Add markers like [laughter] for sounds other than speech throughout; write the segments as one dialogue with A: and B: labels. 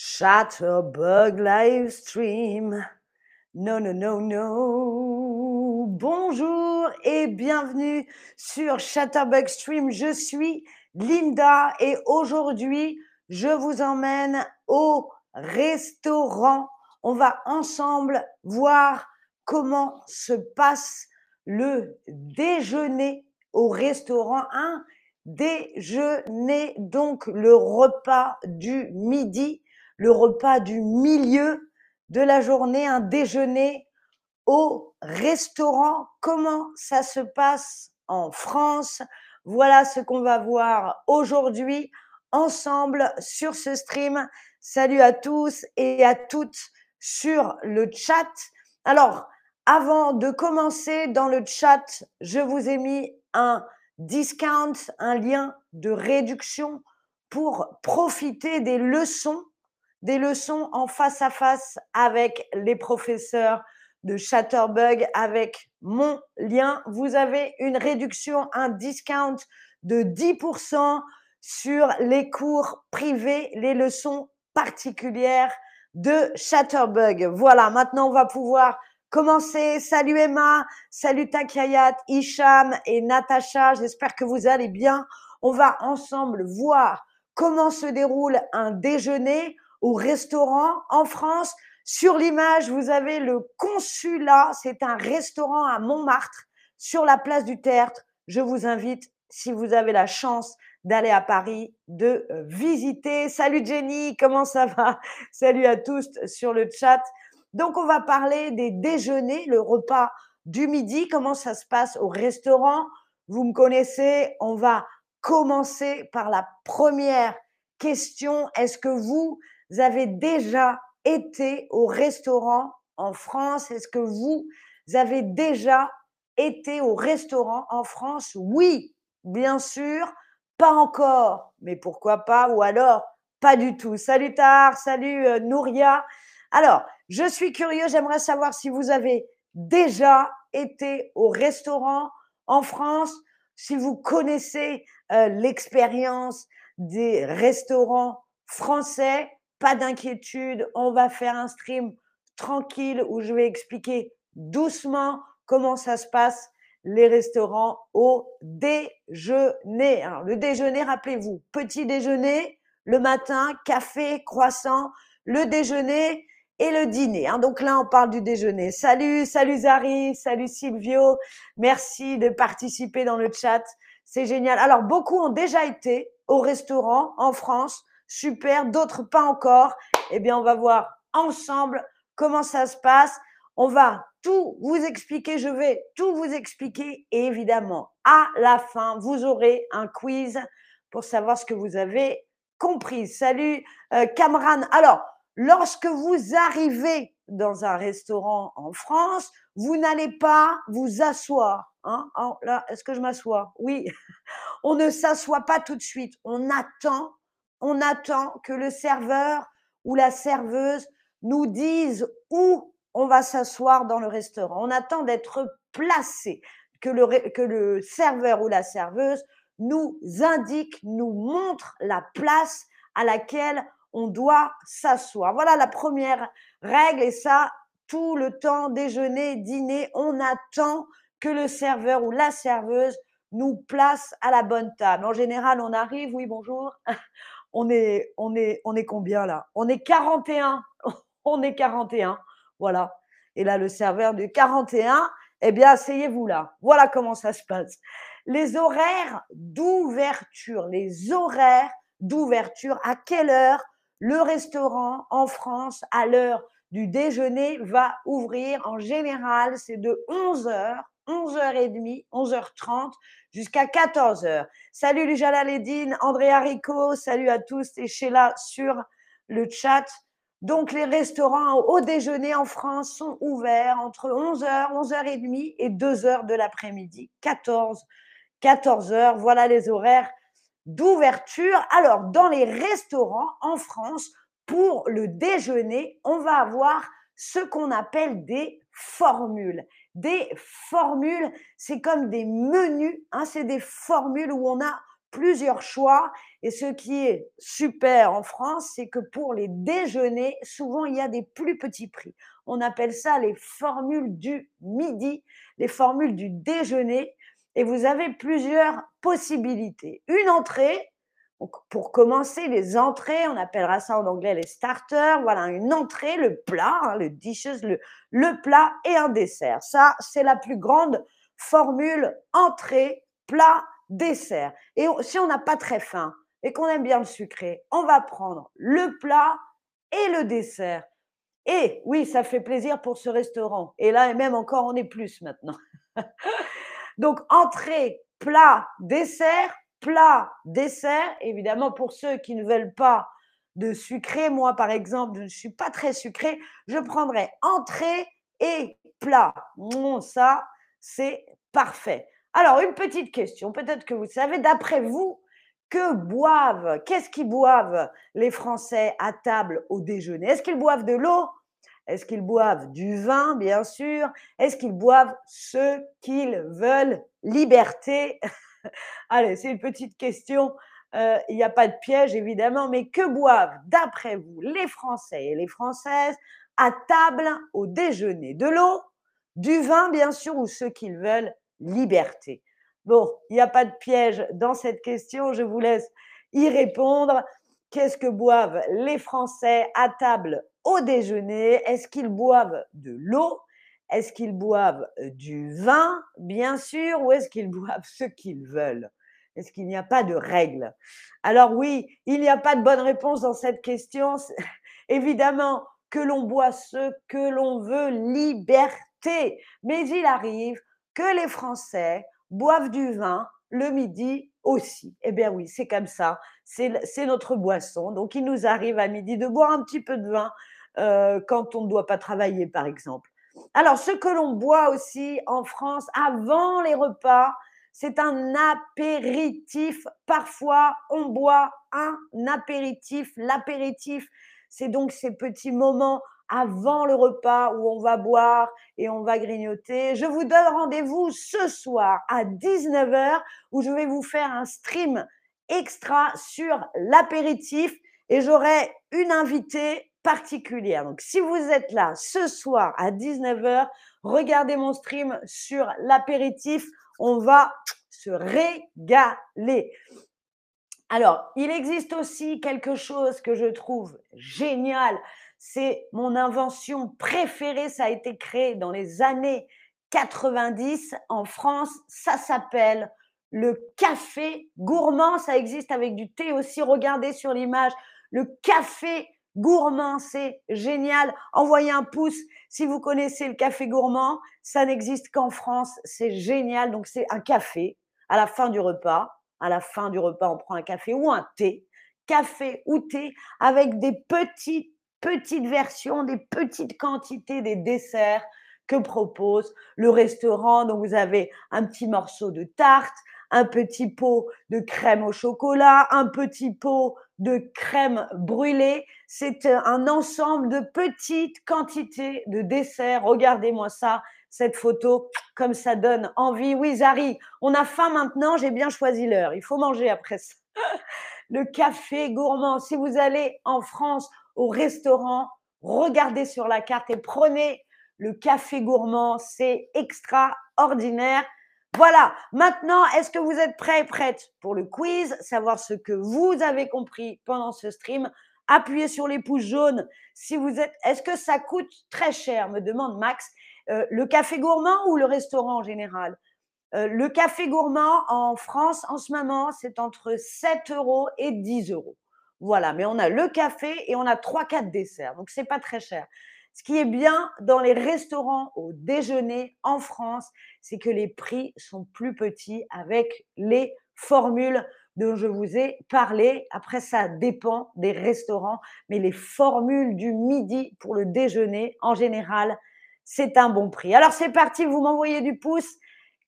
A: Chatterbug live stream. Non, non, non, non. Bonjour et bienvenue sur Chatterbug Stream. Je suis Linda et aujourd'hui, je vous emmène au restaurant. On va ensemble voir comment se passe le déjeuner au restaurant. Un déjeuner, donc le repas du midi le repas du milieu de la journée, un déjeuner au restaurant. Comment ça se passe en France? Voilà ce qu'on va voir aujourd'hui ensemble sur ce stream. Salut à tous et à toutes sur le chat. Alors, avant de commencer dans le chat, je vous ai mis un discount, un lien de réduction pour profiter des leçons des leçons en face à face avec les professeurs de Chatterbug avec mon lien. Vous avez une réduction, un discount de 10% sur les cours privés, les leçons particulières de Chatterbug. Voilà, maintenant on va pouvoir commencer. Salut Emma, salut Takayat, Isham et Natacha. J'espère que vous allez bien. On va ensemble voir comment se déroule un déjeuner au restaurant en France. Sur l'image, vous avez le consulat. C'est un restaurant à Montmartre, sur la place du Tertre. Je vous invite, si vous avez la chance d'aller à Paris, de euh, visiter. Salut Jenny, comment ça va? [laughs] Salut à tous sur le chat. Donc, on va parler des déjeuners, le repas du midi, comment ça se passe au restaurant? Vous me connaissez, on va commencer par la première question. Est-ce que vous vous avez déjà été au restaurant en France? Est-ce que vous avez déjà été au restaurant en France? Oui, bien sûr. Pas encore, mais pourquoi pas? Ou alors, pas du tout. Salut Tar, salut euh, Nouria. Alors, je suis curieux, j'aimerais savoir si vous avez déjà été au restaurant en France, si vous connaissez euh, l'expérience des restaurants français pas d'inquiétude, on va faire un stream tranquille où je vais expliquer doucement comment ça se passe les restaurants au déjeuner. Alors, le déjeuner, rappelez-vous, petit déjeuner, le matin, café, croissant, le déjeuner et le dîner. Hein. Donc là, on parle du déjeuner. Salut, salut Zari, salut Silvio. Merci de participer dans le chat. C'est génial. Alors, beaucoup ont déjà été au restaurant en France super, d'autres pas encore. Eh bien, on va voir ensemble comment ça se passe. On va tout vous expliquer, je vais tout vous expliquer et évidemment, à la fin, vous aurez un quiz pour savoir ce que vous avez compris. Salut euh, Camran. Alors, lorsque vous arrivez dans un restaurant en France, vous n'allez pas vous asseoir. Hein oh, là, est-ce que je m'assois? Oui. [laughs] On ne s'assoit pas tout de suite. On attend on attend que le serveur ou la serveuse nous dise où on va s'asseoir dans le restaurant. On attend d'être placé, que le, serveur ou la serveuse nous indique, nous montre la place à laquelle on doit s'asseoir. Voilà la première règle et ça, tout le temps, déjeuner, dîner, on attend que le serveur ou la serveuse nous place à la bonne table. En général, on arrive, oui, bonjour, on est, on est, on est combien là? On est 41. [laughs] on est 41. Voilà. Et là, le serveur de 41, eh bien, asseyez-vous là. Voilà comment ça se passe. Les horaires d'ouverture, les horaires d'ouverture, à quelle heure le restaurant en France, à l'heure du déjeuner, va ouvrir? En général, c'est de 11 h 11h30, 11h30 jusqu'à 14h. Salut Lujala Ledine, André Rico, salut à tous et Sheila sur le chat. Donc les restaurants au déjeuner en France sont ouverts entre 11h, 11h30 et 2h de l'après-midi, 14 14h, voilà les horaires d'ouverture. Alors dans les restaurants en France pour le déjeuner, on va avoir ce qu'on appelle des formules des formules. C'est comme des menus, hein, c'est des formules où on a plusieurs choix. Et ce qui est super en France, c'est que pour les déjeuners, souvent, il y a des plus petits prix. On appelle ça les formules du midi, les formules du déjeuner. Et vous avez plusieurs possibilités. Une entrée, pour commencer, les entrées, on appellera ça en anglais les starters. Voilà, une entrée, le plat, hein, le dishes, le, le plat et un dessert. Ça, c'est la plus grande formule entrée, plat, dessert. Et si on n'a pas très faim et qu'on aime bien le sucré, on va prendre le plat et le dessert. Et oui, ça fait plaisir pour ce restaurant. Et là, même encore, on est plus maintenant. [laughs] Donc, entrée, plat, dessert, plat, dessert. Évidemment, pour ceux qui ne veulent pas de sucré, moi, par exemple, je ne suis pas très sucré, je prendrai entrée et plat. Bon, ça, c'est parfait. Alors, une petite question, peut-être que vous savez, d'après vous, que boivent, qu'est-ce qu'ils boivent les Français à table au déjeuner? Est-ce qu'ils boivent de l'eau? Est-ce qu'ils boivent du vin, bien sûr? Est-ce qu'ils boivent ce qu'ils veulent? Liberté [laughs] Allez, c'est une petite question. Euh, il n'y a pas de piège, évidemment, mais que boivent, d'après vous, les Français et les Françaises à table au déjeuner? De l'eau, du vin, bien sûr, ou ce qu'ils veulent liberté? Bon, il n'y a pas de piège dans cette question, je vous laisse y répondre. Qu'est-ce que boivent les Français à table au déjeuner? Est-ce qu'ils boivent de l'eau Est-ce qu'ils boivent du vin, bien sûr, ou est-ce qu'ils [laughs] boivent ce qu'ils veulent? Est-ce qu'il n'y a pas de règle Alors oui, il n'y a pas de bonne réponse dans cette question. [laughs] Évidemment que l'on boit ce que l'on veut, liberté. Mais il arrive que les Français boivent du vin le midi aussi. Eh bien oui, c'est comme ça. C'est notre boisson. Donc il nous arrive à midi de boire un petit peu de vin quand on ne doit pas travailler, par exemple. Alors, ce que l'on boit aussi en France avant les repas, c'est un apéritif. Parfois, on boit un apéritif. L'apéritif, c'est donc ces petits moments avant le repas où on va boire et on va grignoter. Je vous donne rendez-vous ce soir à 19h où je vais vous faire un stream extra sur l'apéritif et j'aurai une invitée particulière. Donc si vous êtes là ce soir à 19h, regardez mon stream sur l'apéritif. On va se régaler. Alors, il existe aussi quelque chose que je trouve génial c'est mon invention préférée. Ça a été créé dans les années 90 en France. Ça s'appelle le café gourmand. Ça existe avec du thé aussi. Regardez sur l'image. Le café gourmand, c'est génial. Envoyez un pouce si vous connaissez le café gourmand. Ça n'existe qu'en France. C'est génial. Donc, c'est un café à la fin du repas. À la fin du repas, on prend un café ou un thé. Café ou thé avec des petites petite version, des petites quantités des desserts que propose le restaurant. Donc, vous avez un petit morceau de tarte, un petit pot de crème au chocolat, un petit pot de crème brûlée. C'est un ensemble de petites quantités de desserts. Regardez-moi ça, cette photo, comme ça donne envie. Oui, Zari, on a faim maintenant, j'ai bien choisi l'heure. Il faut manger après ça. [laughs] Le café gourmand. Si vous allez en France au restaurant, regardez sur la carte et prenez le café gourmand. C'est extraordinaire. Voilà, maintenant, est-ce que vous êtes prêts et prêtes pour le quiz, savoir ce que vous avez compris pendant ce stream Appuyez sur les pouces jaunes si vous êtes. Est-ce que ça coûte très cher me demande Max. Euh, le café gourmand ou le restaurant en général? Euh, Le café gourmand en France en ce moment, c'est entre 7 euros et 10 euros. Voilà, mais on a le café et on a trois, quatre desserts. Donc, c'est pas très cher. Ce qui est bien dans les restaurants au déjeuner en France, c'est que les prix sont plus petits avec les formules dont je vous ai parlé. Après, ça dépend des restaurants, mais les formules du midi pour le déjeuner, en général, c'est un bon prix. Alors, c'est parti, vous m'envoyez du pouce.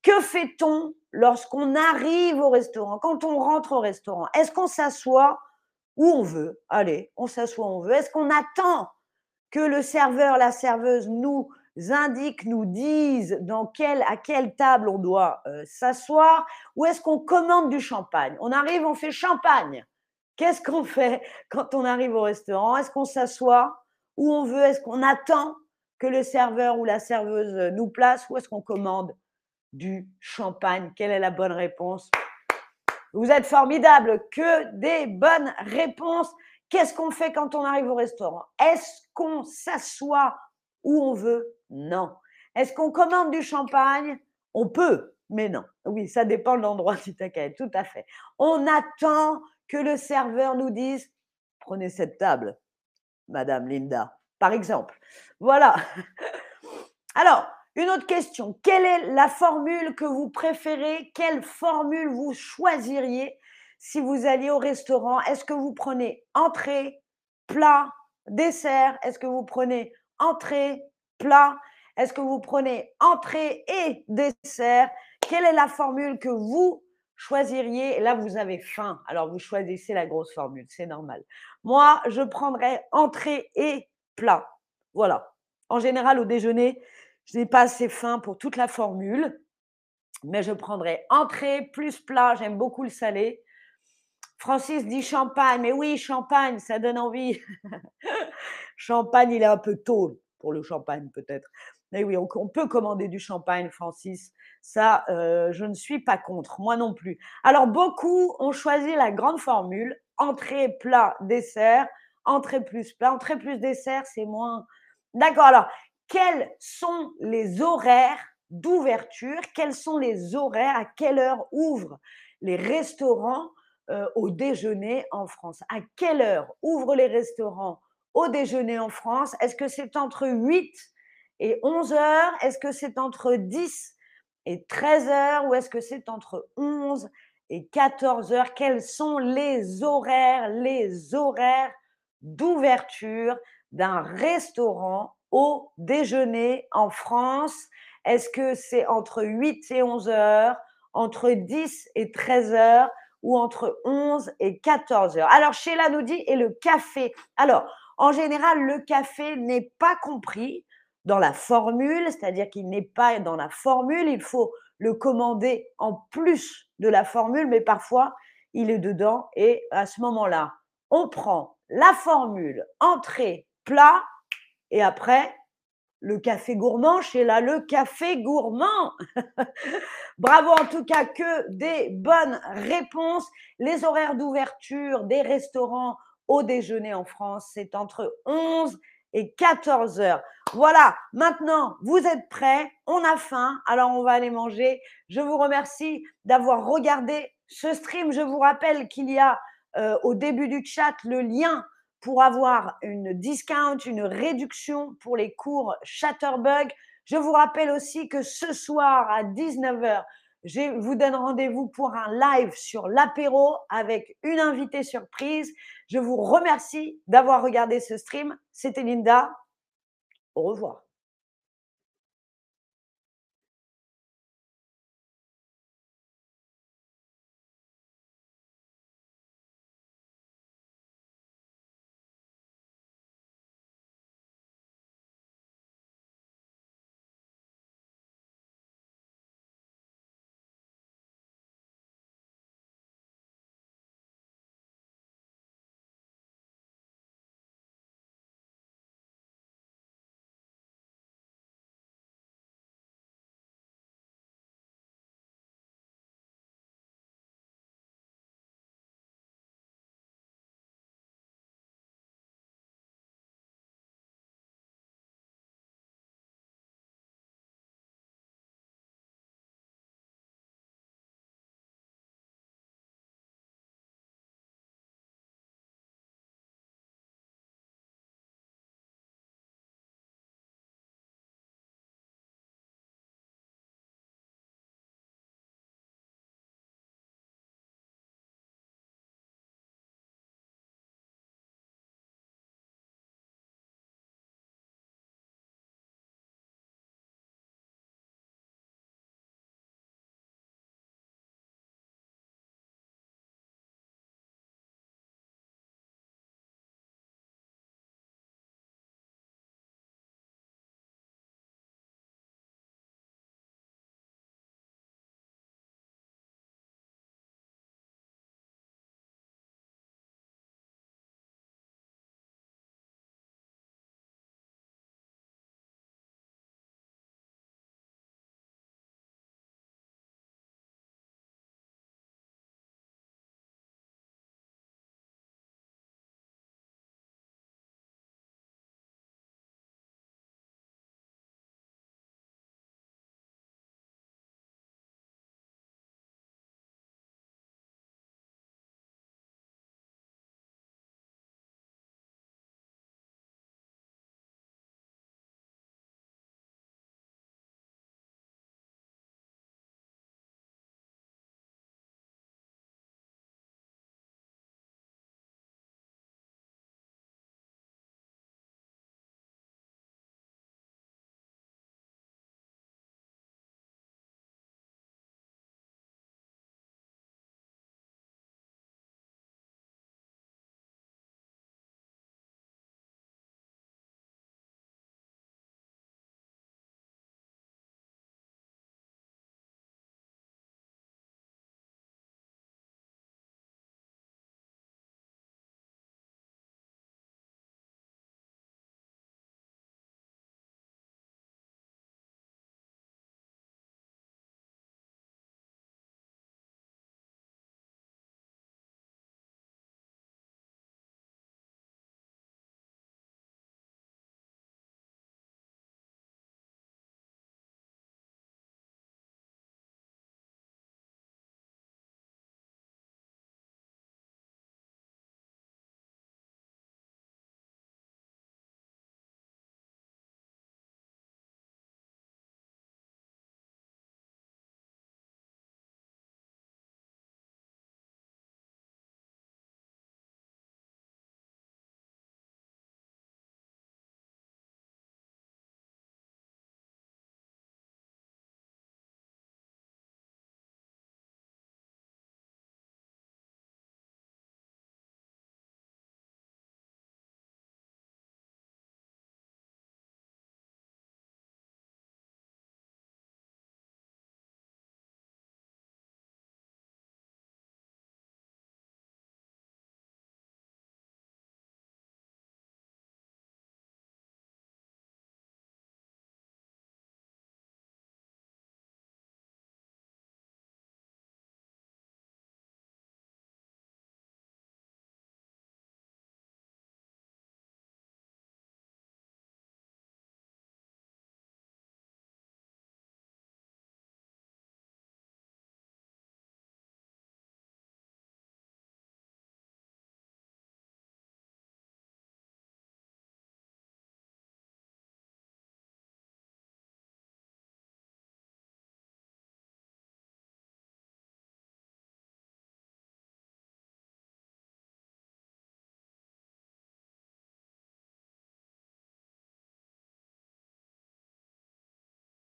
A: Que fait-on lorsqu'on arrive au restaurant, quand on rentre au restaurant? Est-ce qu'on s'assoit où on veut? Allez, on s'assoit où on veut. Est-ce qu'on attend que le serveur, la serveuse nous indiquent, nous disent dans quelle, à quelle table on doit euh, s'asseoir, ou est-ce qu'on commande du champagne? On arrive, on fait champagne. Qu'est-ce qu'on fait quand on arrive au restaurant? Est-ce qu'on s'assoit où on veut? Est-ce qu'on attend que le serveur ou la serveuse nous place ou est-ce qu'on commande du champagne? Quelle est la bonne réponse? Vous êtes formidable, que des bonnes réponses. Qu'est-ce qu'on fait quand on arrive au restaurant? Est-ce qu'on s'assoit où on veut Non. Est-ce qu'on commande du champagne? On peut, mais non. Oui, ça dépend de l'endroit du taquet, tout à fait. On attend que le serveur nous dise Prenez cette table, Madame Linda, par exemple. Voilà. [laughs] Alors, une autre question. Quelle est la formule que vous préférez? Quelle formule vous choisiriez si vous alliez au restaurant? Est-ce que vous prenez entrée, plat, dessert? Est-ce que vous prenez entrée, plat Est-ce que vous prenez entrée et dessert? Quelle est la formule que vous choisiriez? Là, vous avez faim, alors vous choisissez la grosse formule, c'est normal. Moi, je prendrais entrée et plat. Voilà. En général, au déjeuner, je n'ai pas assez faim pour toute la formule, mais je prendrai entrée plus plat. J'aime beaucoup le salé. Francis dit champagne, mais oui, champagne, ça donne envie. [laughs] champagne, il est un peu tôt pour le champagne, peut-être. Mais oui, on, peut commander du champagne, Francis. Ça, euh, je ne suis pas contre, moi non plus. Alors, beaucoup ont choisi la grande formule entrée, plat, dessert. Entrée plus plat, entrée plus dessert, c'est moins. D'accord. Alors, quels sont les horaires d'ouverture? Quels sont les horaires? À quelle heure ouvrent les restaurants euh, au déjeuner en France? À quelle heure ouvrent les restaurants au déjeuner en France Est-ce que c'est entre 8 et 11 heures? Est-ce que c'est entre 10 et 13 heures? Ou est-ce que c'est entre 11 et 14 heures? Quels sont les horaires Les horaires d'ouverture d'un restaurant au déjeuner en France? Est-ce que c'est entre 8 et 11 heures, entre 10 et 13 heures ou entre 11 et 14 heures? Alors, Sheila nous dit, et le café? Alors, en général, le café n'est pas compris dans la formule, c'est-à-dire qu'il n'est pas dans la formule, il faut le commander en plus de la formule, mais parfois il est dedans et à ce moment-là, on prend la formule entrée, plat, et après, le café gourmand, chez là, le café gourmand. [laughs] Bravo en tout cas que des bonnes réponses. Les horaires d'ouverture des restaurants au déjeuner en France, c'est entre 11 et 14 heures. Voilà, maintenant, vous êtes prêts, on a faim, alors on va aller manger. Je vous remercie d'avoir regardé ce stream. Je vous rappelle qu'il y a euh, au début du chat le lien pour avoir une discount, une réduction pour les cours Chatterbug. Je vous rappelle aussi que ce soir à 19h, je vous donne rendez-vous pour un live sur l'apéro avec une invitée surprise. Je vous remercie d'avoir regardé ce stream. C'était Linda. Au revoir.